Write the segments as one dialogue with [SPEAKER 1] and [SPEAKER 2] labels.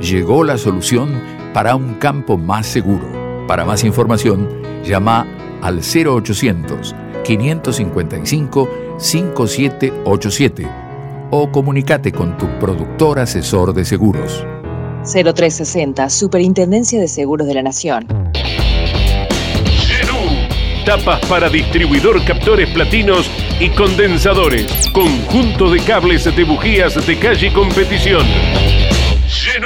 [SPEAKER 1] Llegó la solución para un campo más seguro. Para más información, llama al 0800 555 5787 o comunícate con tu productor asesor de seguros.
[SPEAKER 2] 0360, Superintendencia de Seguros de la Nación.
[SPEAKER 3] Tapas para distribuidor, captores platinos y condensadores. Conjunto de cables de bujías de calle y competición.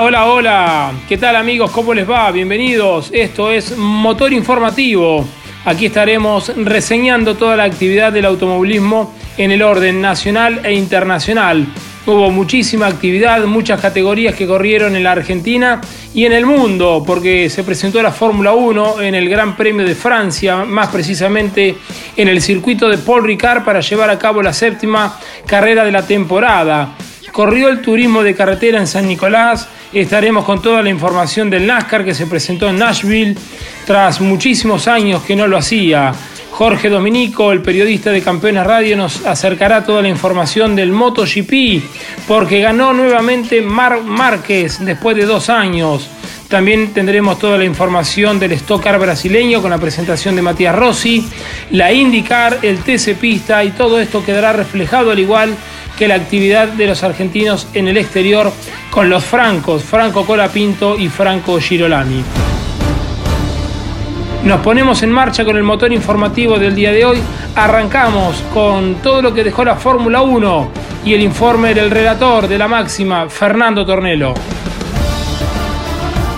[SPEAKER 4] Hola, hola. ¿Qué tal amigos? ¿Cómo les va? Bienvenidos. Esto es Motor Informativo. Aquí estaremos reseñando toda la actividad del automovilismo en el orden nacional e internacional. Hubo muchísima actividad, muchas categorías que corrieron en la Argentina y en el mundo, porque se presentó la Fórmula 1 en el Gran Premio de Francia, más precisamente en el circuito de Paul Ricard para llevar a cabo la séptima carrera de la temporada. Corrió el turismo de carretera en San Nicolás. Estaremos con toda la información del NASCAR que se presentó en Nashville tras muchísimos años que no lo hacía. Jorge Dominico, el periodista de Campeones Radio, nos acercará toda la información del MotoGP porque ganó nuevamente Mar Márquez después de dos años. También tendremos toda la información del Stock Car brasileño con la presentación de Matías Rossi, la IndyCar, el TC Pista y todo esto quedará reflejado al igual que la actividad de los argentinos en el exterior con los francos, Franco Colapinto y Franco Girolami. Nos ponemos en marcha con el motor informativo del día de hoy. Arrancamos con todo lo que dejó la Fórmula 1 y el informe del relator de la máxima, Fernando Tornelo.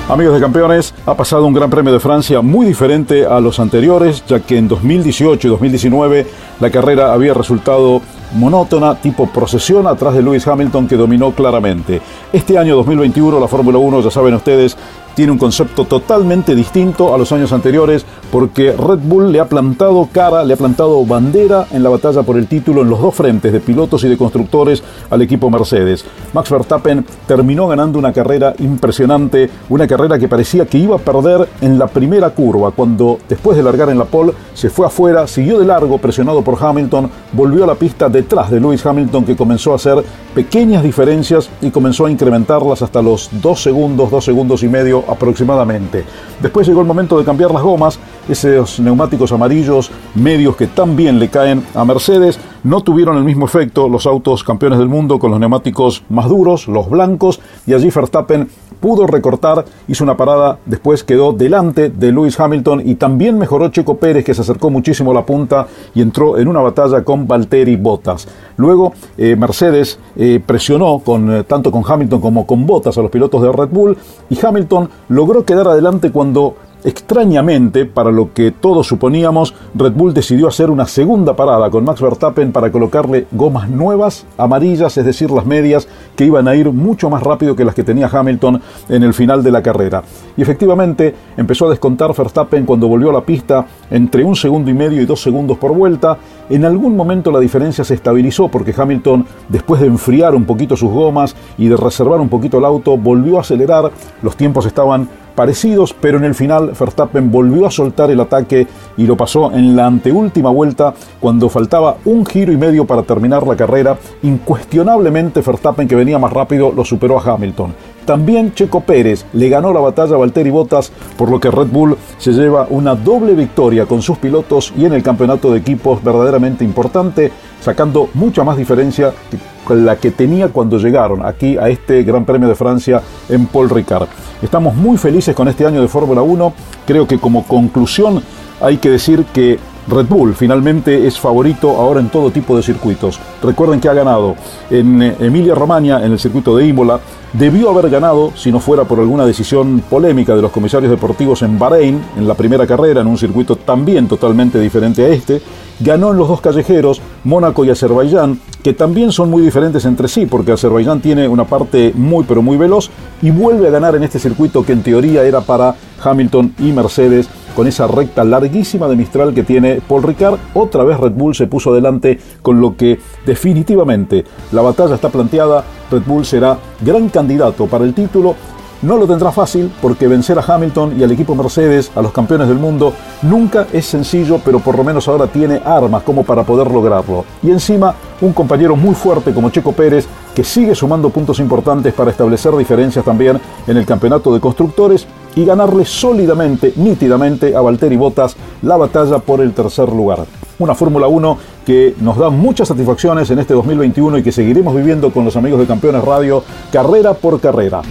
[SPEAKER 5] Amigos de campeones, ha pasado un Gran Premio de Francia muy diferente a los anteriores, ya que en 2018 y 2019 la carrera había resultado monótona, tipo procesión atrás de Lewis Hamilton que dominó claramente. Este año 2021 la Fórmula 1, ya saben ustedes, tiene un concepto totalmente distinto a los años anteriores porque Red Bull le ha plantado cara, le ha plantado bandera en la batalla por el título en los dos frentes de pilotos y de constructores al equipo Mercedes. Max Verstappen terminó ganando una carrera impresionante, una carrera que parecía que iba a perder en la primera curva, cuando después de largar en la pole se fue afuera, siguió de largo presionado por Hamilton, volvió a la pista detrás de Lewis Hamilton que comenzó a hacer pequeñas diferencias y comenzó a incrementarlas hasta los dos segundos, dos segundos y medio aproximadamente. Después llegó el momento de cambiar las gomas, esos neumáticos amarillos medios que tan bien le caen a Mercedes, no tuvieron el mismo efecto los autos campeones del mundo con los neumáticos más duros, los blancos, y allí Verstappen pudo recortar, hizo una parada, después quedó delante de Lewis Hamilton y también mejoró Checo Pérez que se acercó muchísimo a la punta y entró en una batalla con Valtteri Bottas. Luego eh, Mercedes eh, presionó con, eh, tanto con Hamilton como con Bottas a los pilotos de Red Bull y Hamilton logró quedar adelante cuando Extrañamente, para lo que todos suponíamos, Red Bull decidió hacer una segunda parada con Max Verstappen para colocarle gomas nuevas, amarillas, es decir, las medias, que iban a ir mucho más rápido que las que tenía Hamilton en el final de la carrera. Y efectivamente empezó a descontar Verstappen cuando volvió a la pista entre un segundo y medio y dos segundos por vuelta. En algún momento la diferencia se estabilizó porque Hamilton, después de enfriar un poquito sus gomas y de reservar un poquito el auto, volvió a acelerar. Los tiempos estaban parecidos, pero en el final Verstappen volvió a soltar el ataque y lo pasó en la anteúltima vuelta cuando faltaba un giro y medio para terminar la carrera. Incuestionablemente Verstappen que venía más rápido lo superó a Hamilton. También Checo Pérez le ganó la batalla a Valtteri Bottas, por lo que Red Bull se lleva una doble victoria con sus pilotos y en el campeonato de equipos verdaderamente importante, sacando mucha más diferencia que la que tenía cuando llegaron aquí a este Gran Premio de Francia en Paul Ricard. Estamos muy felices con este año de Fórmula 1. Creo que como conclusión hay que decir que Red Bull finalmente es favorito ahora en todo tipo de circuitos. Recuerden que ha ganado en eh, Emilia Romagna, en el circuito de Imola. Debió haber ganado, si no fuera por alguna decisión polémica de los comisarios deportivos en Bahrein, en la primera carrera, en un circuito también totalmente diferente a este. Ganó en los dos callejeros, Mónaco y Azerbaiyán, que también son muy diferentes entre sí, porque Azerbaiyán tiene una parte muy pero muy veloz y vuelve a ganar en este circuito que en teoría era para Hamilton y Mercedes con esa recta larguísima de Mistral que tiene Paul Ricard. Otra vez Red Bull se puso adelante con lo que definitivamente la batalla está planteada. Red Bull será gran candidato para el título no lo tendrá fácil porque vencer a Hamilton y al equipo Mercedes, a los campeones del mundo, nunca es sencillo, pero por lo menos ahora tiene armas como para poder lograrlo. Y encima, un compañero muy fuerte como Checo Pérez, que sigue sumando puntos importantes para establecer diferencias también en el campeonato de constructores y ganarle sólidamente, nítidamente a Valtteri Bottas la batalla por el tercer lugar. Una Fórmula 1 que nos da muchas satisfacciones en este 2021 y que seguiremos viviendo con los amigos de Campeones Radio carrera por carrera.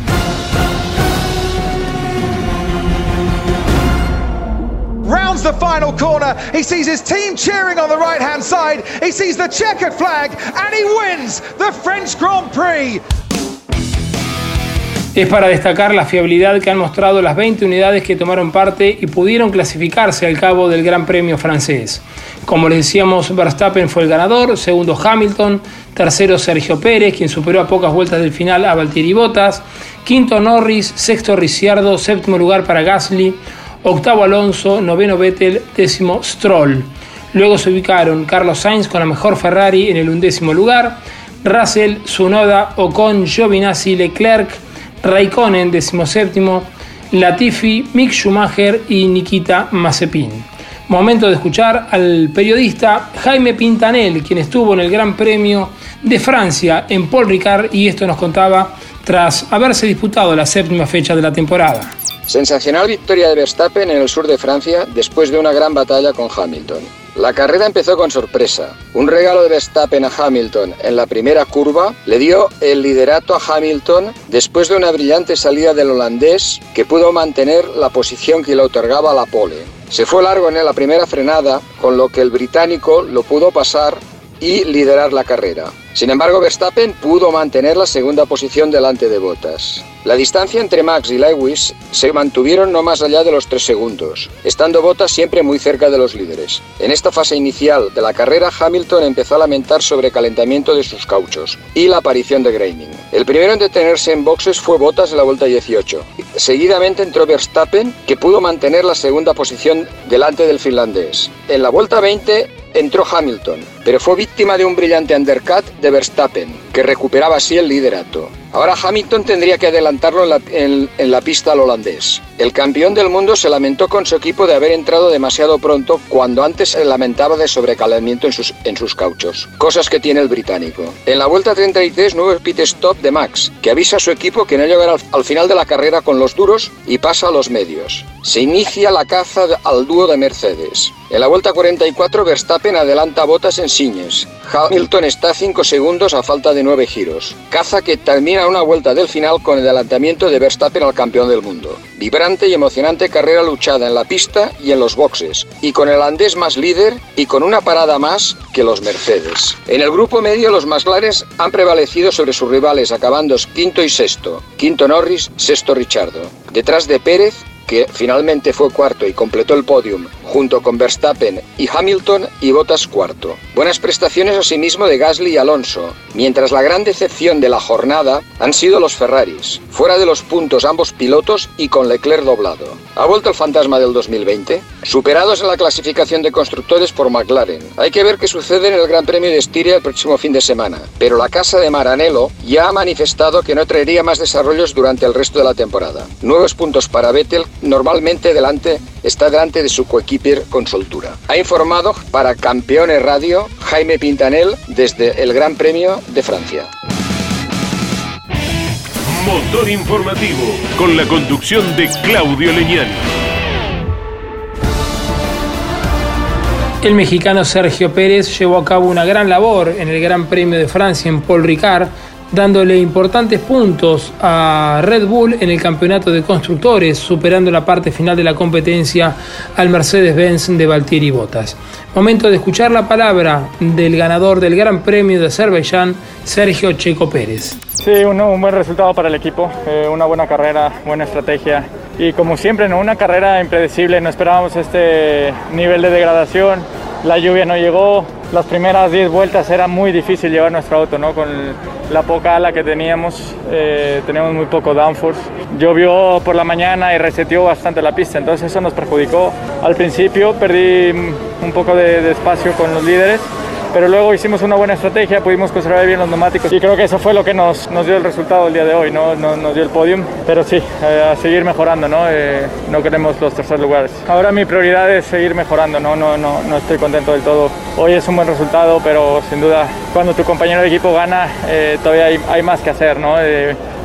[SPEAKER 5] the final corner. He sees his team cheering on the right hand side. He sees the checkered flag and he wins the French Grand Prix.
[SPEAKER 4] Es para destacar la fiabilidad que han mostrado las 20 unidades que tomaron parte y pudieron clasificarse al cabo del Gran Premio francés. Como les decíamos, Verstappen fue el ganador, segundo Hamilton, tercero Sergio Pérez, quien superó a pocas vueltas del final a Valtteri Bottas, quinto Norris, sexto Ricciardo, séptimo lugar para Gasly, octavo Alonso, noveno Vettel, décimo Stroll. Luego se ubicaron Carlos Sainz con la mejor Ferrari en el undécimo lugar, Russell, Sunoda, Ocon, Giovinazzi, Leclerc, Raikkonen, séptimo, Latifi, Mick Schumacher y Nikita Mazepin. Momento de escuchar al periodista Jaime Pintanel, quien estuvo en el Gran Premio de Francia en Paul Ricard y esto nos contaba tras haberse disputado la séptima fecha de la temporada.
[SPEAKER 6] Sensacional victoria de Verstappen en el sur de Francia después de una gran batalla con Hamilton. La carrera empezó con sorpresa. Un regalo de Verstappen a Hamilton en la primera curva le dio el liderato a Hamilton después de una brillante salida del holandés que pudo mantener la posición que le otorgaba la pole. Se fue largo en la primera frenada, con lo que el británico lo pudo pasar y liderar la carrera. Sin embargo, Verstappen pudo mantener la segunda posición delante de Bottas. La distancia entre Max y Lewis se mantuvieron no más allá de los tres segundos, estando Bottas siempre muy cerca de los líderes. En esta fase inicial de la carrera, Hamilton empezó a lamentar sobrecalentamiento de sus cauchos y la aparición de graining. El primero en detenerse en boxes fue Bottas en la vuelta 18. Seguidamente entró Verstappen, que pudo mantener la segunda posición delante del finlandés. En la vuelta 20 entró Hamilton, pero fue víctima de un brillante undercut de Verstappen, que recuperaba así el liderato. Ahora Hamilton tendría que adelantarlo en la, pista al holandés. El campeón del mundo se lamentó con su equipo de haber entrado demasiado pronto cuando antes se lamentaba de sobrecalentamiento en sus, en sus cauchos, cosas que tiene el británico. En la vuelta 33, nuevo pit stop de Max, que avisa a su equipo que no llegará al final de la carrera con los duros y pasa a los medios. Se inicia la caza al dúo de Mercedes. En la vuelta 44, Verstappen adelanta botas en Siñes. Hamilton está a 5 segundos a falta de 9 giros. Caza que termina una vuelta del final con el adelantamiento de Verstappen al campeón del mundo. Vibrante y emocionante carrera luchada en la pista y en los boxes, y con el andés más líder y con una parada más que los Mercedes. En el grupo medio los Maslares han prevalecido sobre sus rivales, acabando quinto y sexto. Quinto Norris, sexto Richardo. Detrás de Pérez, que finalmente fue cuarto y completó el podium, junto con Verstappen y Hamilton y Bottas cuarto. Buenas prestaciones asimismo de Gasly y Alonso, mientras la gran decepción de la jornada han sido los Ferraris, fuera de los puntos ambos pilotos y con Leclerc doblado. ¿Ha vuelto el fantasma del 2020? Superados en la clasificación de constructores por McLaren. Hay que ver qué sucede en el Gran Premio de Estiria el próximo fin de semana. Pero la casa de Maranello ya ha manifestado que no traería más desarrollos durante el resto de la temporada. Nuevos puntos para Vettel, normalmente delante, está delante de su coequiper con soltura. Ha informado para Campeones Radio Jaime Pintanel desde el Gran Premio de Francia.
[SPEAKER 3] Motor informativo con la conducción de Claudio Leñani.
[SPEAKER 4] El mexicano Sergio Pérez llevó a cabo una gran labor en el Gran Premio de Francia en Paul Ricard, dándole importantes puntos a Red Bull en el campeonato de constructores, superando la parte final de la competencia al Mercedes-Benz de Valtieri Bottas. Momento de escuchar la palabra del ganador del Gran Premio de Azerbaiyán, Sergio Checo Pérez.
[SPEAKER 7] Sí, un, un buen resultado para el equipo, eh, una buena carrera, buena estrategia y como siempre, ¿no? una carrera impredecible, no esperábamos este nivel de degradación, la lluvia no llegó, las primeras 10 vueltas era muy difícil llevar nuestro auto, ¿no? con la poca ala que teníamos, eh, teníamos muy poco downforce. Llovió por la mañana y reseteó bastante la pista, entonces eso nos perjudicó. Al principio perdí un poco de, de espacio con los líderes, pero luego hicimos una buena estrategia, pudimos conservar bien los neumáticos y creo que eso fue lo que nos, nos dio el resultado el día de hoy, ¿no? nos, nos dio el podium, pero sí, eh, a seguir mejorando, ¿no? Eh, no queremos los tercer lugares. Ahora mi prioridad es seguir mejorando, ¿no? No, no, no estoy contento del todo. Hoy es un buen resultado, pero sin duda cuando tu compañero de equipo gana, eh, todavía hay, hay, más que hacer, ¿no?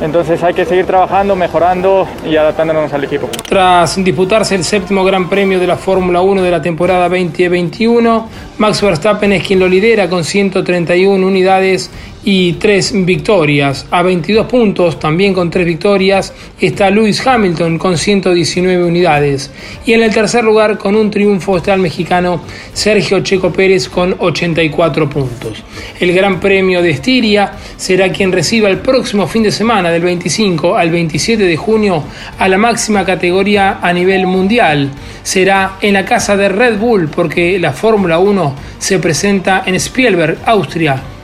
[SPEAKER 7] Entonces hay que seguir trabajando, mejorando y adaptándonos al equipo.
[SPEAKER 4] Tras disputarse el séptimo Gran Premio de la Fórmula 1 de la temporada 2021, Max Verstappen es quien lo lidera con 131 unidades y 3 victorias. A 22 puntos, también con 3 victorias, está Lewis Hamilton con 119 unidades. Y en el tercer lugar, con un triunfo, está el mexicano Sergio Checo Pérez con 84 puntos. El Gran Premio de Estiria será quien reciba el próximo fin de semana, del 25 al 27 de junio, a la máxima categoría a nivel mundial. Será en la casa de Red Bull, porque la Fórmula 1 se presenta en Spielberg, Austria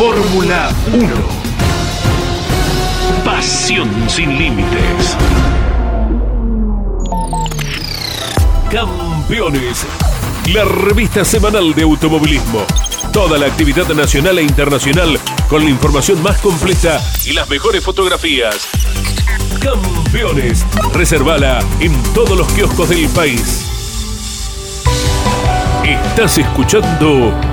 [SPEAKER 3] Fórmula 1. Pasión sin límites. Campeones. La revista semanal de automovilismo. Toda la actividad nacional e internacional con la información más completa y las mejores fotografías. Campeones. Reservala en todos los kioscos del país. Estás escuchando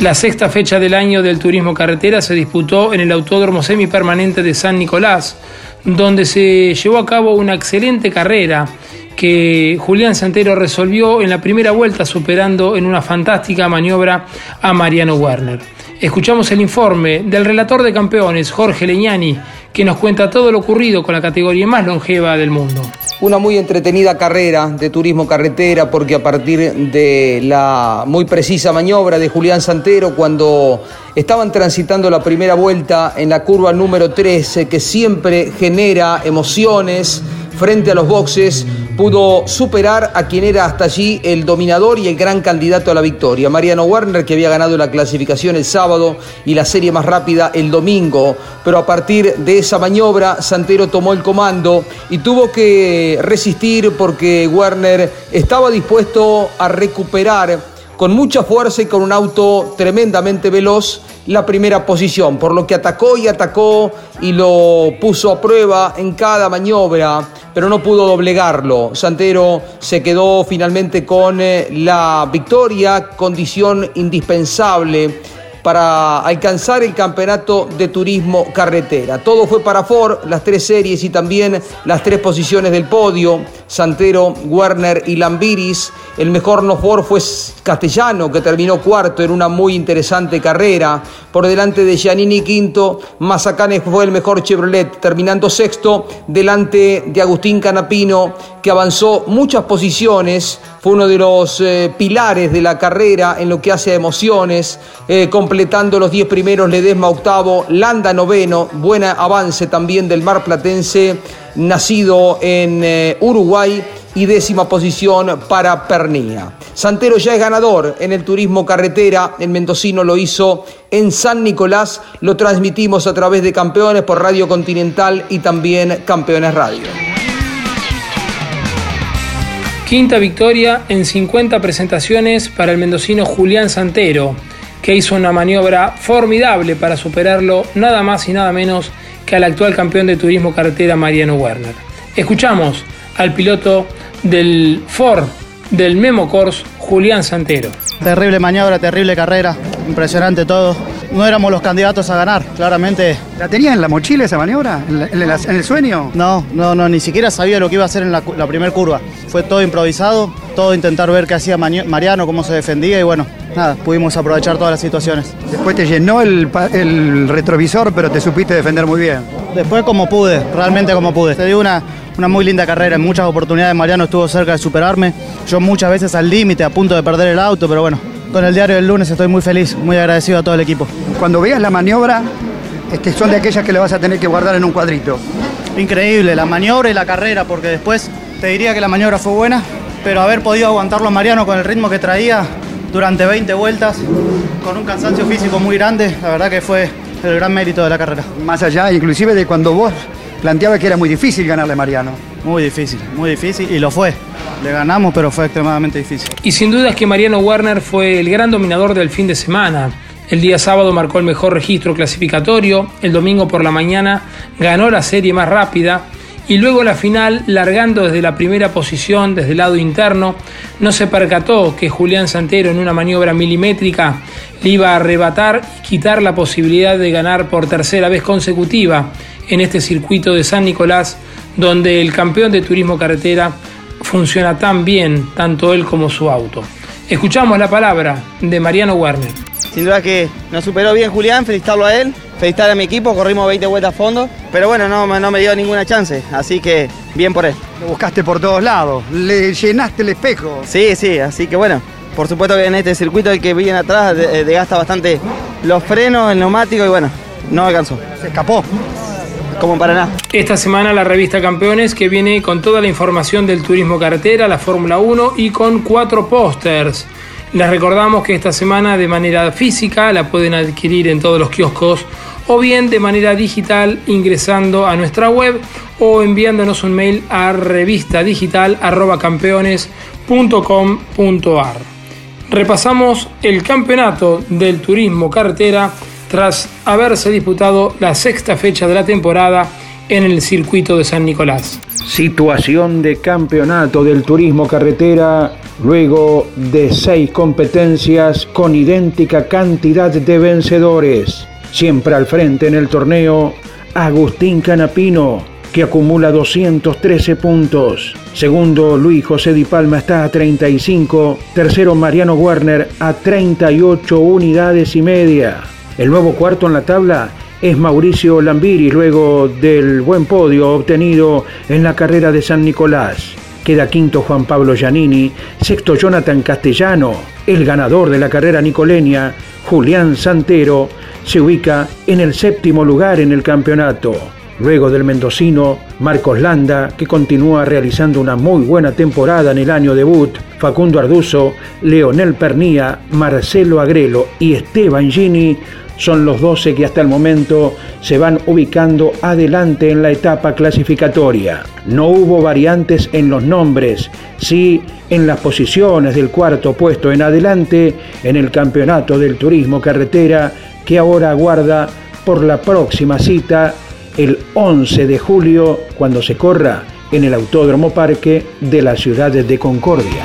[SPEAKER 4] La sexta fecha del año del turismo carretera se disputó en el Autódromo Semipermanente de San Nicolás, donde se llevó a cabo una excelente carrera que Julián Santero resolvió en la primera vuelta superando en una fantástica maniobra a Mariano Werner. Escuchamos el informe del relator de campeones, Jorge Leñani, que nos cuenta todo lo ocurrido con la categoría más longeva del mundo.
[SPEAKER 8] Una muy entretenida carrera de turismo carretera porque a partir de la muy precisa maniobra de Julián Santero cuando estaban transitando la primera vuelta en la curva número 13 que siempre genera emociones, frente a los boxes, pudo superar a quien era hasta allí el dominador y el gran candidato a la victoria, Mariano Werner, que había ganado la clasificación el sábado y la serie más rápida el domingo. Pero a partir de esa maniobra, Santero tomó el comando y tuvo que resistir porque Werner estaba dispuesto a recuperar con mucha fuerza y con un auto tremendamente veloz la primera posición, por lo que atacó y atacó y lo puso a prueba en cada maniobra, pero no pudo doblegarlo. Santero se quedó finalmente con eh, la victoria, condición indispensable para alcanzar el campeonato de turismo carretera. Todo fue para Ford, las tres series y también las tres posiciones del podio, Santero, Werner y Lambiris. El mejor no Ford fue Castellano, que terminó cuarto en una muy interesante carrera. Por delante de Giannini quinto, Mazacane fue el mejor Chevrolet, terminando sexto, delante de Agustín Canapino, que avanzó muchas posiciones, fue uno de los eh, pilares de la carrera en lo que hace a emociones, eh, completando los 10 primeros Ledesma octavo, Landa noveno, buen avance también del Mar Platense, nacido en eh, Uruguay y décima posición para Pernía. Santero ya es ganador en el turismo carretera, el mendocino lo hizo en San Nicolás, lo transmitimos a través de Campeones por Radio Continental y también Campeones Radio.
[SPEAKER 4] Quinta victoria en 50 presentaciones para el mendocino Julián Santero, que hizo una maniobra formidable para superarlo nada más y nada menos al actual campeón de turismo carretera Mariano Werner. Escuchamos al piloto del Ford del Memo Cors, Julián Santero.
[SPEAKER 9] Terrible maniobra, terrible carrera, impresionante todo. No éramos los candidatos a ganar, claramente.
[SPEAKER 10] ¿La tenía en la mochila esa maniobra? ¿En, el sueño?
[SPEAKER 9] No, no, no, ni siquiera sabía lo que iba a hacer en la, primera curva. Fue todo improvisado, todo intentar ver qué hacía Mariano, cómo se defendía y bueno, nada, pudimos aprovechar todas las situaciones.
[SPEAKER 10] Después te llenó el, el retrovisor, pero te supiste defender muy bien.
[SPEAKER 9] Después como pude, realmente como pude. Te digo una, una muy linda carrera, en muchas oportunidades Mariano estuvo cerca de superarme, yo muchas veces al límite, a punto de perder el auto, pero bueno, con el diario del lunes estoy muy feliz, muy agradecido a todo el equipo.
[SPEAKER 10] Cuando veas la maniobra, este, son de aquellas que le vas a tener que guardar en un cuadrito.
[SPEAKER 9] Increíble, la maniobra y la carrera, porque después te diría que la maniobra fue buena, pero haber podido aguantarlo a Mariano con el ritmo que traía durante 20 vueltas, con un cansancio físico muy grande, la verdad que fue el gran mérito de la carrera.
[SPEAKER 10] Más allá, inclusive de cuando vos planteaba que era muy difícil ganarle a Mariano.
[SPEAKER 9] Muy difícil, muy difícil y lo fue. Le ganamos, pero fue extremadamente difícil.
[SPEAKER 4] Y sin duda es que Mariano Werner fue el gran dominador del fin de semana. El día sábado marcó el mejor registro clasificatorio, el domingo por la mañana ganó la serie más rápida y luego la final, largando desde la primera posición, desde el lado interno, no se percató que Julián Santero en una maniobra milimétrica le iba a arrebatar y quitar la posibilidad de ganar por tercera vez consecutiva en este circuito de San Nicolás, donde el campeón de turismo carretera funciona tan bien, tanto él como su auto. Escuchamos la palabra de Mariano Werner.
[SPEAKER 11] Sin duda que nos superó bien Julián, felicitarlo a él, felicitar a mi equipo, corrimos 20 vueltas a fondo, pero bueno, no, no me dio ninguna chance, así que bien por él.
[SPEAKER 10] Lo buscaste por todos lados, le llenaste el espejo.
[SPEAKER 11] Sí, sí, así que bueno, por supuesto que en este circuito el que viene atrás desgasta bastante los frenos, el neumático y bueno, no alcanzó.
[SPEAKER 10] Se escapó
[SPEAKER 11] como.
[SPEAKER 4] Esta semana la revista Campeones que viene con toda la información del turismo carretera, la Fórmula 1 y con cuatro pósters. Les recordamos que esta semana de manera física la pueden adquirir en todos los kioscos o bien de manera digital ingresando a nuestra web o enviándonos un mail a revistadigital.campeones.com.ar. Repasamos el campeonato del turismo carretera tras haberse disputado la sexta fecha de la temporada en el circuito de San Nicolás.
[SPEAKER 12] Situación de campeonato del turismo carretera luego de seis competencias con idéntica cantidad de vencedores. Siempre al frente en el torneo, Agustín Canapino, que acumula 213 puntos. Segundo, Luis José Di Palma está a 35. Tercero, Mariano Werner a 38 unidades y media. El nuevo cuarto en la tabla es Mauricio Lambiri luego del buen podio obtenido en la carrera de San Nicolás. Queda quinto Juan Pablo Giannini, sexto Jonathan Castellano, el ganador de la carrera nicoleña, Julián Santero, se ubica en el séptimo lugar en el campeonato. Luego del mendocino, Marcos Landa, que continúa realizando una muy buena temporada en el año debut, Facundo Arduzo, Leonel Pernía, Marcelo Agrelo y Esteban Gini son los 12 que hasta el momento se van ubicando adelante en la etapa clasificatoria. No hubo variantes en los nombres, sí en las posiciones del cuarto puesto en adelante en el Campeonato del Turismo Carretera que ahora aguarda por la próxima cita el 11 de julio cuando se corra en el Autódromo Parque de la ciudad de Concordia.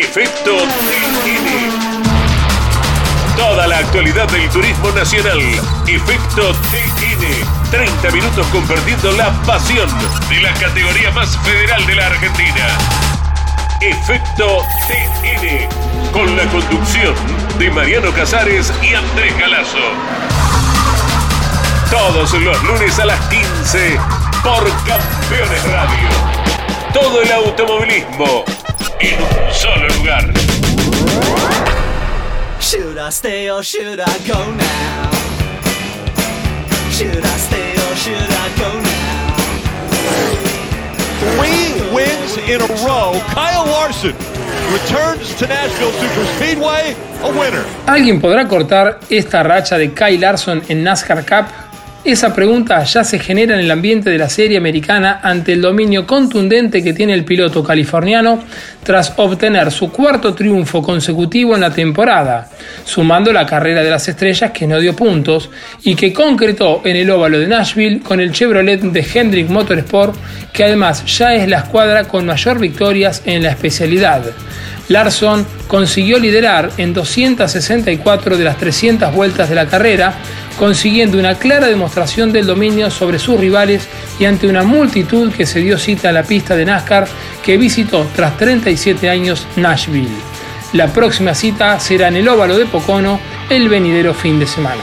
[SPEAKER 3] Efecto TN. Toda la actualidad del turismo nacional. Efecto TN. 30 minutos compartiendo la pasión de la categoría más federal de la Argentina. Efecto TN. Con la conducción de Mariano Casares y Andrés Galazo. Todos los lunes a las 15 por Campeones Radio. Todo el automovilismo en un solo lugar.
[SPEAKER 13] Should I stay or should I go now? Should I stay or should I go now?
[SPEAKER 14] Three wins in a row. Kyle Larson returns to Nashville Superspeedway a winner.
[SPEAKER 4] ¿Alguien podrá cortar esta racha de Kyle Larson en NASCAR Cup? Esa pregunta ya se genera en el ambiente de la serie americana ante el dominio contundente que tiene el piloto californiano tras obtener su cuarto triunfo consecutivo en la temporada, sumando la carrera de las estrellas que no dio puntos y que concretó en el óvalo de Nashville con el Chevrolet de Hendrick Motorsport, que además ya es la escuadra con mayor victorias en la especialidad. Larson consiguió liderar en 264 de las 300 vueltas de la carrera, consiguiendo una clara demostración del dominio sobre sus rivales y ante una multitud que se dio cita a la pista de NASCAR que visitó tras 37 años Nashville. La próxima cita será en el óvalo de Pocono el venidero fin de semana.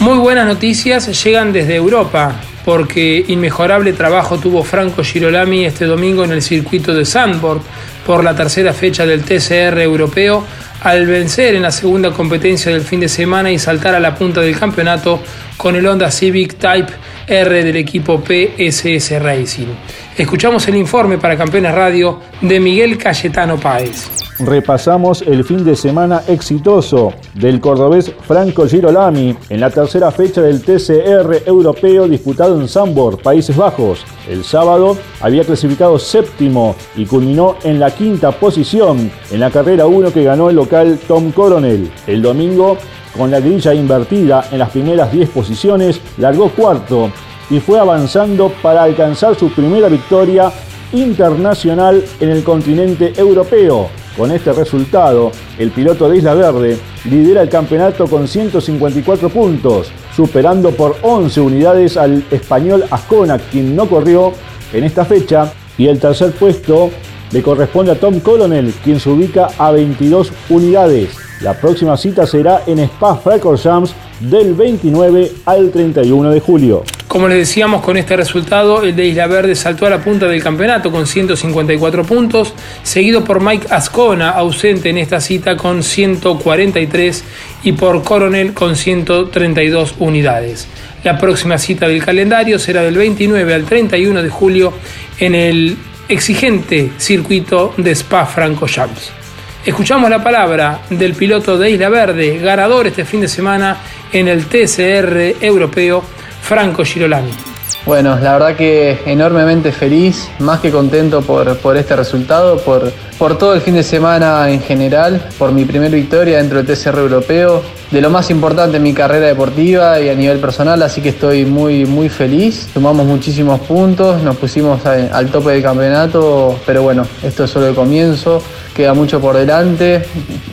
[SPEAKER 4] Muy buenas noticias llegan desde Europa, porque inmejorable trabajo tuvo Franco Girolami este domingo en el circuito de Sandboard por la tercera fecha del TCR europeo al vencer en la segunda competencia del fin de semana y saltar a la punta del campeonato con el Honda Civic Type R del equipo PSS Racing. Escuchamos el informe para Campeones Radio de Miguel Cayetano Páez.
[SPEAKER 15] Repasamos el fin de semana exitoso del cordobés Franco Girolami en la tercera fecha del TCR europeo disputado en Zambor, Países Bajos. El sábado había clasificado séptimo y culminó en la quinta posición en la carrera 1 que ganó el local Tom Coronel. El domingo, con la grilla invertida en las primeras 10 posiciones, largó cuarto y fue avanzando para alcanzar su primera victoria internacional en el continente europeo. Con este resultado, el piloto de Isla Verde lidera el campeonato con 154 puntos, superando por 11 unidades al español Ascona, quien no corrió en esta fecha, y el tercer puesto le corresponde a Tom Colonel, quien se ubica a 22 unidades. La próxima cita será en Spa-Francorchamps del 29 al 31 de julio.
[SPEAKER 4] Como les decíamos, con este resultado, el de Isla Verde saltó a la punta del campeonato con 154 puntos, seguido por Mike Ascona, ausente en esta cita con 143, y por Coronel con 132 unidades. La próxima cita del calendario será del 29 al 31 de julio en el exigente circuito de Spa-Francorchamps. Escuchamos la palabra del piloto de Isla Verde, ganador este fin de semana en el TCR europeo, Franco Girolami.
[SPEAKER 16] Bueno, la verdad que enormemente feliz, más que contento por, por este resultado, por, por todo el fin de semana en general, por mi primera victoria dentro del TCR europeo, de lo más importante en mi carrera deportiva y a nivel personal, así que estoy muy, muy feliz. Tomamos muchísimos puntos, nos pusimos al tope del campeonato, pero bueno, esto es solo el comienzo, queda mucho por delante,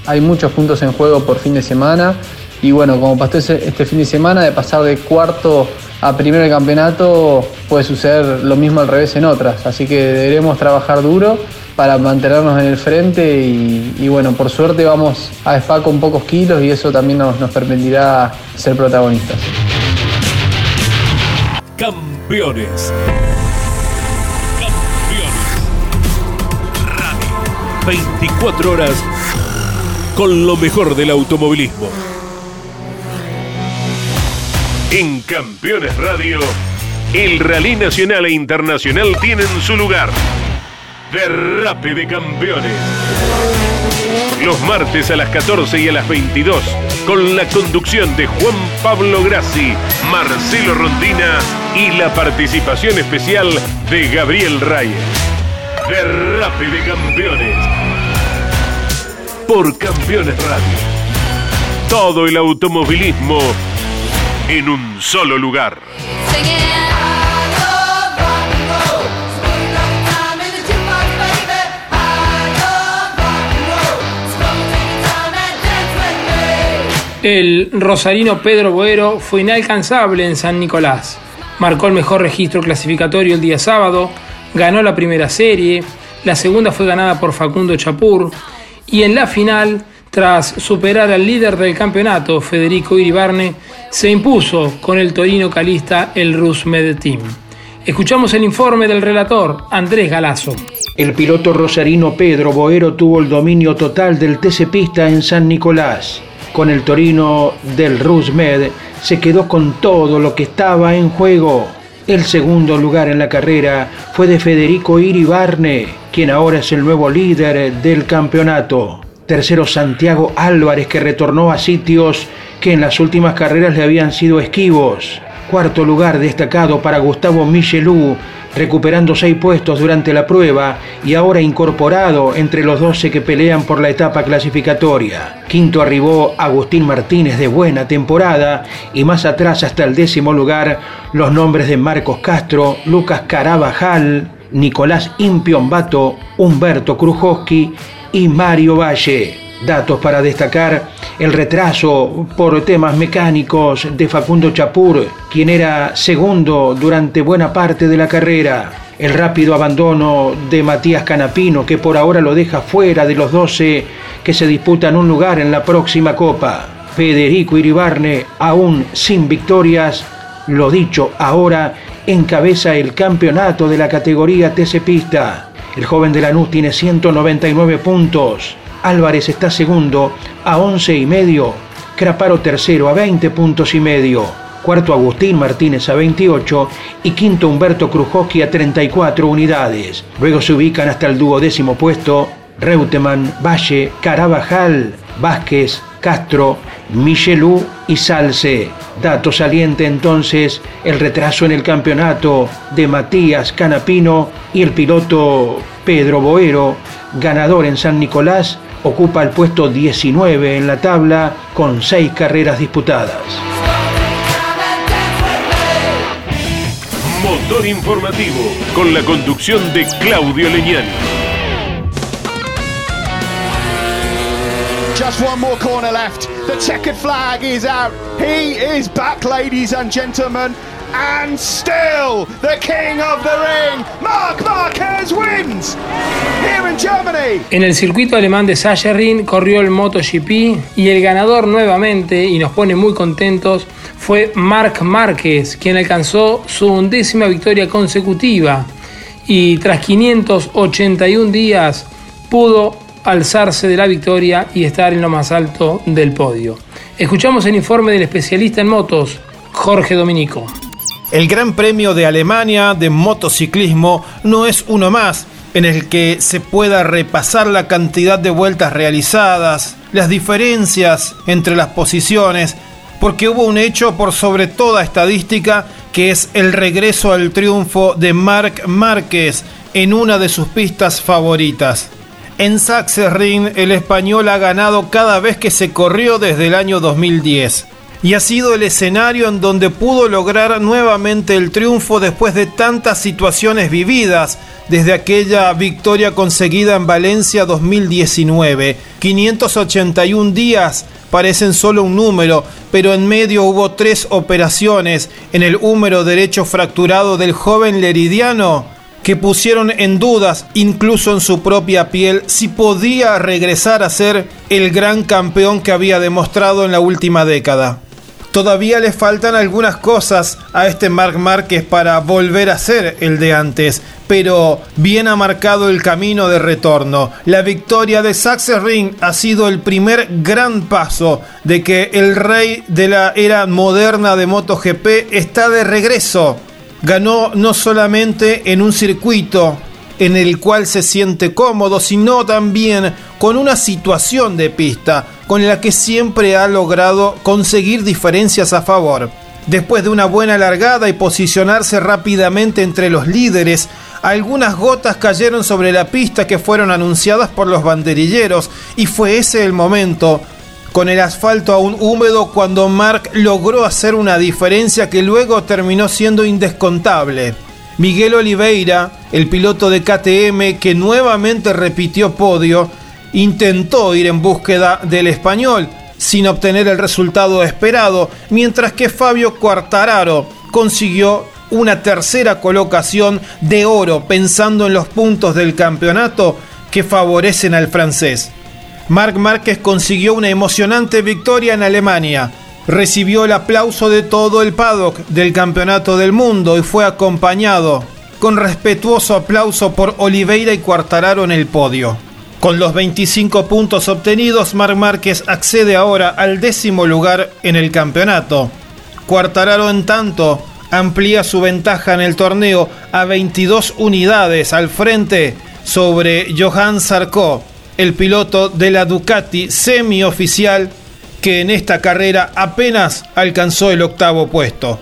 [SPEAKER 16] hay muchos puntos en juego por fin de semana. Y bueno, como pasó este fin de semana, de pasar de cuarto a primero del campeonato, puede suceder lo mismo al revés en otras. Así que deberemos trabajar duro para mantenernos en el frente y, bueno, por suerte vamos a SPA con pocos kilos y eso también nos, nos permitirá ser protagonistas.
[SPEAKER 3] Campeones. Campeones. Radio. 24 horas con lo mejor del automovilismo. En Campeones Radio, el rally nacional e internacional tienen su lugar. Derrape de campeones. Los martes a las 14 y a las 22, con la conducción de Juan Pablo Grassi, Marcelo Rondina y la participación especial de Gabriel Reyes. Derrape de campeones. Por Campeones Radio. Todo el automovilismo en un solo lugar.
[SPEAKER 4] El rosarino Pedro Boero fue inalcanzable en San Nicolás. Marcó el mejor registro clasificatorio el día sábado, ganó la primera serie, la segunda fue ganada por Facundo Chapur y en la final, tras superar al líder del campeonato, Federico Iribarne, se impuso con el Torino Calista el Rus Team. Escuchamos el informe del relator Andrés Galazo.
[SPEAKER 12] El piloto rosarino Pedro Boero tuvo el dominio total del TC Pista en San Nicolás. Con el Torino del Rusmed se quedó con todo lo que estaba en juego. El segundo lugar en la carrera fue de Federico Iribarne, quien ahora es el nuevo líder del campeonato. Tercero Santiago Álvarez, que retornó a sitios que en las últimas carreras le habían sido esquivos. Cuarto lugar destacado para Gustavo Michelou, recuperando seis puestos durante la prueba y ahora incorporado entre los 12 que pelean por la etapa clasificatoria. Quinto arribó Agustín Martínez de buena temporada y más atrás hasta el décimo lugar los nombres de Marcos Castro, Lucas Carabajal, Nicolás Impiombato, Humberto Krujowski y Mario Valle. Datos para destacar el retraso por temas mecánicos de Facundo Chapur, quien era segundo durante buena parte de la carrera. El rápido abandono de Matías Canapino, que por ahora lo deja fuera de los 12 que se disputan un lugar en la próxima Copa. Federico Iribarne, aún sin victorias, lo dicho ahora, encabeza el campeonato de la categoría TC Pista. El joven de Lanús tiene 199 puntos. Álvarez está segundo a 11 y medio. Craparo tercero a 20 puntos y medio. Cuarto Agustín Martínez a 28 y quinto Humberto Krujowski a 34 unidades. Luego se ubican hasta el duodécimo puesto Reutemann, Valle, Carabajal, Vázquez, Castro, Michelou y Salce. Dato saliente entonces el retraso en el campeonato de Matías Canapino y el piloto Pedro Boero, ganador en San Nicolás, ocupa el puesto 19 en la tabla con seis carreras disputadas.
[SPEAKER 3] Motor informativo con la conducción de Claudio Leñani.
[SPEAKER 17] Just one more corner left. The checkered flag is out. He is back, ladies and gentlemen. And still, the king of the ring, Mark Marquez wins here in Germany.
[SPEAKER 4] En el circuito alemán de Sachsenring corrió el MotoGP y el ganador nuevamente, y nos pone muy contentos, fue Marc Márquez, quien alcanzó su undécima victoria consecutiva y tras 581 días pudo alzarse de la victoria y estar en lo más alto del podio. Escuchamos el informe del especialista en motos, Jorge Dominico.
[SPEAKER 18] El Gran Premio de Alemania de motociclismo no es uno más en el que se pueda repasar la cantidad de vueltas realizadas, las diferencias entre las posiciones, porque hubo un hecho por sobre toda estadística que es el regreso al triunfo de Marc Márquez en una de sus pistas favoritas. En Sachsenring el español ha ganado cada vez que se corrió desde el año 2010 y ha sido el escenario en donde pudo lograr nuevamente el triunfo después de tantas situaciones vividas desde aquella victoria conseguida en Valencia 2019. 581 días parecen solo un número, pero en medio hubo tres operaciones en el húmero derecho fracturado del joven leridiano que pusieron en dudas, incluso en su propia piel, si podía regresar a ser el gran campeón que había demostrado en la última década. Todavía le faltan algunas cosas a este Marc Márquez para volver a ser el de antes, pero bien ha marcado el camino de retorno. La victoria de Sachsenring ha sido el primer gran paso de que el rey de la era moderna de MotoGP está de regreso Ganó no solamente en un circuito en el cual se siente cómodo, sino también con una situación de pista con la que siempre ha logrado conseguir diferencias a favor. Después de una buena largada y posicionarse rápidamente entre los líderes, algunas gotas cayeron sobre la pista que fueron anunciadas por los banderilleros y fue ese el momento, con el asfalto aún húmedo, cuando Mark logró hacer una diferencia que luego terminó siendo indescontable. Miguel Oliveira, el piloto de KTM que nuevamente repitió podio, intentó ir en búsqueda del español, sin obtener el resultado esperado, mientras que Fabio Quartararo consiguió una tercera colocación de oro pensando en los puntos del campeonato que favorecen al francés. Marc Márquez consiguió una emocionante victoria en Alemania. Recibió el aplauso de todo el paddock del Campeonato del Mundo y fue acompañado con respetuoso aplauso por Oliveira y Quartararo en el podio. Con los 25 puntos obtenidos, Marc Márquez accede ahora al décimo lugar en el campeonato. Quartararo, en tanto, amplía su ventaja en el torneo a 22 unidades al frente sobre Johan Sarko, el piloto de la Ducati semioficial que en esta carrera apenas alcanzó el octavo puesto.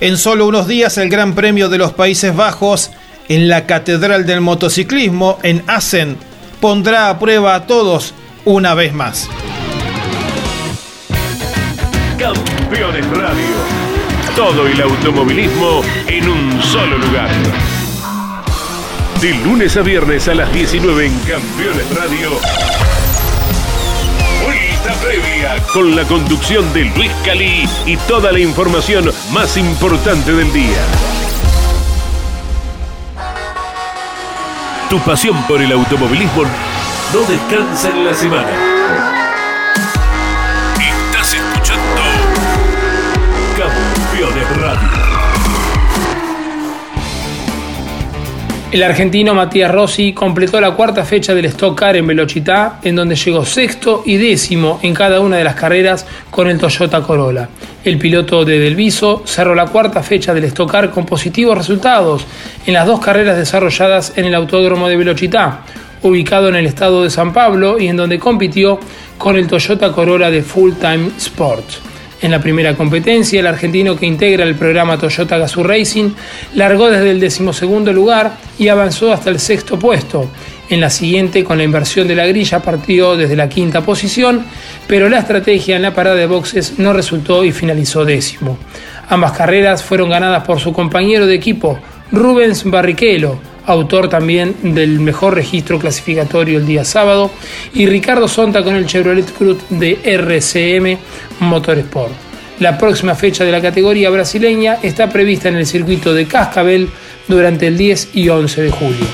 [SPEAKER 18] En solo unos días el Gran Premio de los Países Bajos en la Catedral del Motociclismo en Assen pondrá a prueba a todos una vez más.
[SPEAKER 3] Campeones Radio. Todo el automovilismo en un solo lugar. De lunes a viernes a las 19 en Campeones Radio. Vuelta previa con la conducción de Luis Calí y toda la información más importante del día. Tu pasión por el automovilismo no descansa en la semana.
[SPEAKER 4] El argentino Matías Rossi completó la cuarta fecha del Stock Car en Velocidad, en donde llegó sexto y décimo en cada una de las carreras con el Toyota Corolla. El piloto de Delviso cerró la cuarta fecha del Stock Car con positivos resultados en las dos carreras desarrolladas en el Autódromo de Velocidad, ubicado en el estado de San Pablo y en donde compitió con el Toyota Corolla de Full Time Sport. En la primera competencia, el argentino que integra el programa Toyota Gazoo Racing largó desde el decimosegundo lugar y avanzó hasta el sexto puesto. En la siguiente, con la inversión de la grilla, partió desde la quinta posición, pero la estrategia en la parada de boxes no resultó y finalizó décimo. Ambas carreras fueron ganadas por su compañero de equipo, Rubens Barrichello, autor también del mejor registro clasificatorio el día sábado, y Ricardo Sonta con el Chevrolet Cruz de RCM Motorsport. La próxima fecha de la categoría brasileña está prevista en el circuito de Cascabel durante el 10 y 11 de julio.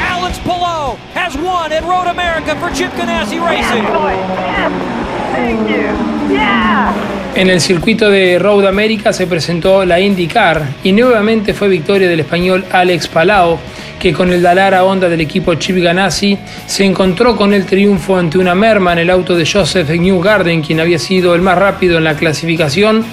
[SPEAKER 13] Alex Pillow has won at Road America for Chip Ganassi Racing.
[SPEAKER 19] Thank you. Yeah.
[SPEAKER 4] En el circuito de Road America se presentó la IndyCar y nuevamente fue victoria del español Alex Palau, que con el Dalara Honda del equipo Chip Ganassi se encontró con el triunfo ante una merma en el auto de Joseph Newgarden, quien había sido el más rápido en la clasificación,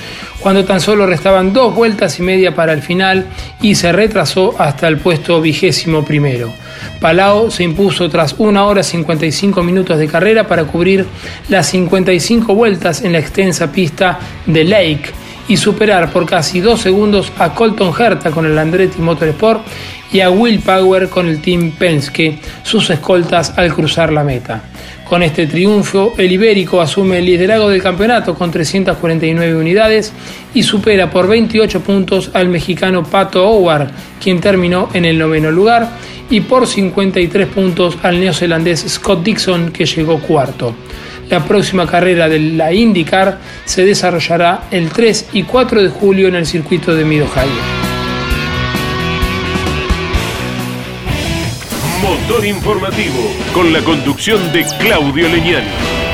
[SPEAKER 4] cuando tan solo restaban dos vueltas y media para el final y se retrasó hasta el puesto vigésimo primero. Palau se impuso tras una hora 55 minutos de carrera para cubrir las 55 vueltas en la extensa pista de Lake y superar por casi dos segundos a Colton Herta con el Andretti Motorsport y a Will Power con el Team Penske, sus escoltas al cruzar la meta. Con este triunfo, el Ibérico asume el liderazgo del campeonato con 349 unidades y supera por 28 puntos al mexicano Pato Howard, quien terminó en el noveno lugar, y por 53 puntos al neozelandés Scott Dixon, que llegó cuarto. La próxima carrera de la IndyCar se desarrollará el 3 y 4 de julio en el circuito de Mid-Ohio.
[SPEAKER 3] Motor informativo con la conducción de Claudio Leñani.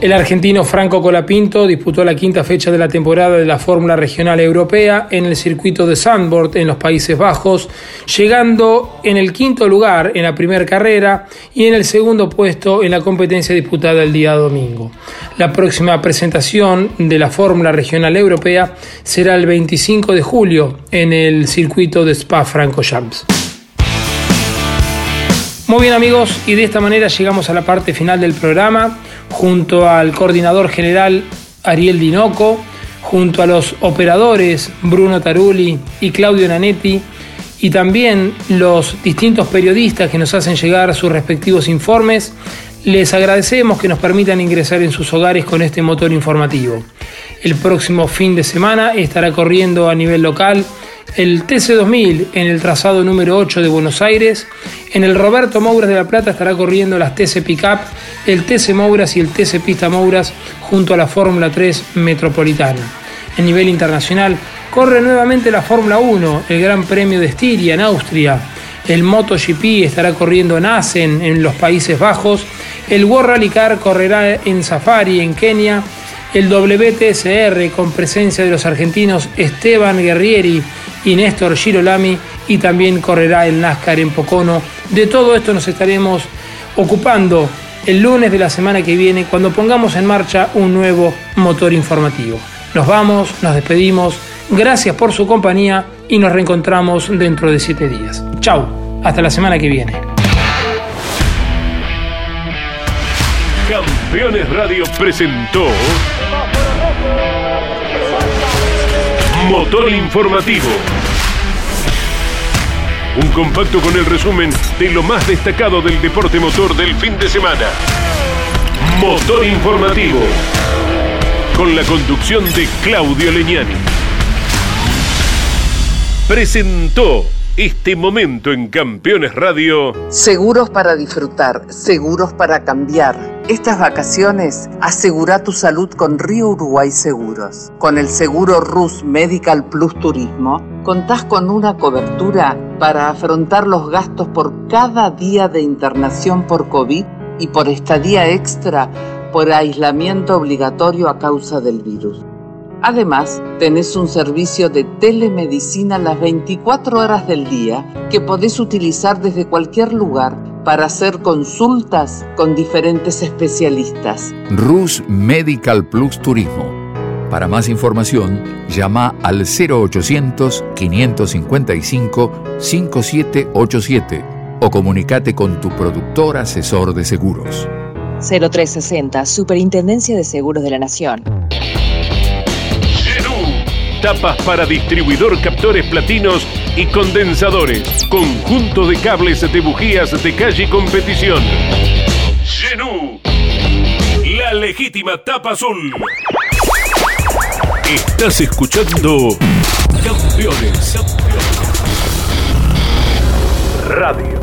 [SPEAKER 4] El argentino Franco Colapinto disputó la quinta fecha de la temporada de la Fórmula Regional Europea en el circuito de Zandvoort en los Países Bajos, llegando en el quinto lugar en la primera carrera y en el segundo puesto en la competencia disputada el día domingo. La próxima presentación de la Fórmula Regional Europea será el 25 de julio en el circuito de Spa-Francorchamps. Muy bien amigos, y de esta manera llegamos a la parte final del programa junto al coordinador general Ariel Dinoco, junto a los operadores Bruno Taruli y Claudio Nanetti, y también los distintos periodistas que nos hacen llegar sus respectivos informes, les agradecemos que nos permitan ingresar en sus hogares con este motor informativo. El próximo fin de semana estará corriendo a nivel local el TC2000 en el trazado número 8 de Buenos Aires. En el Roberto Mouras de La Plata estará corriendo las TC Pickup, el TC Mouras y el TC Pista Mouras junto a la Fórmula 3 Metropolitana. En nivel internacional corre nuevamente la Fórmula 1, el Gran Premio de Estiria en Austria. El MotoGP estará corriendo en Asen en los Países Bajos. El World Rally Car correrá en Safari en Kenia. El WTSR con presencia de los argentinos Esteban Guerrieri y Néstor Girolami y también correrá el NASCAR en Pocono. De todo esto nos estaremos ocupando el lunes de la semana que viene cuando pongamos en marcha un nuevo motor informativo. Nos vamos, nos despedimos, gracias por su compañía y nos reencontramos dentro de siete días. Chau, hasta la semana que viene.
[SPEAKER 3] Campeones Radio presentó Motor Informativo. Un compacto con el resumen de lo más destacado del deporte motor del fin de semana. Motor Informativo. Con la conducción de Claudio Leñani. Presentó este momento en Campeones Radio.
[SPEAKER 20] Seguros para disfrutar, seguros para cambiar. Estas vacaciones asegura tu salud con Río Uruguay Seguros. Con el seguro RUS Medical Plus Turismo, contás con una cobertura para afrontar los gastos por cada día de internación por COVID y por estadía extra por aislamiento obligatorio a causa del virus. Además, tenés un servicio de telemedicina las 24 horas del día que podés utilizar desde cualquier lugar para hacer consultas con diferentes especialistas.
[SPEAKER 1] RUS Medical Plus Turismo. Para más información, llama al 0800-555-5787 o comunícate con tu productor asesor de seguros.
[SPEAKER 2] 0360, Superintendencia de Seguros de la Nación.
[SPEAKER 3] Tapas para distribuidor captores platinos y condensadores. Conjunto de cables de bujías de calle competición. Genú. La legítima tapa azul. Estás escuchando Campeones. Radio.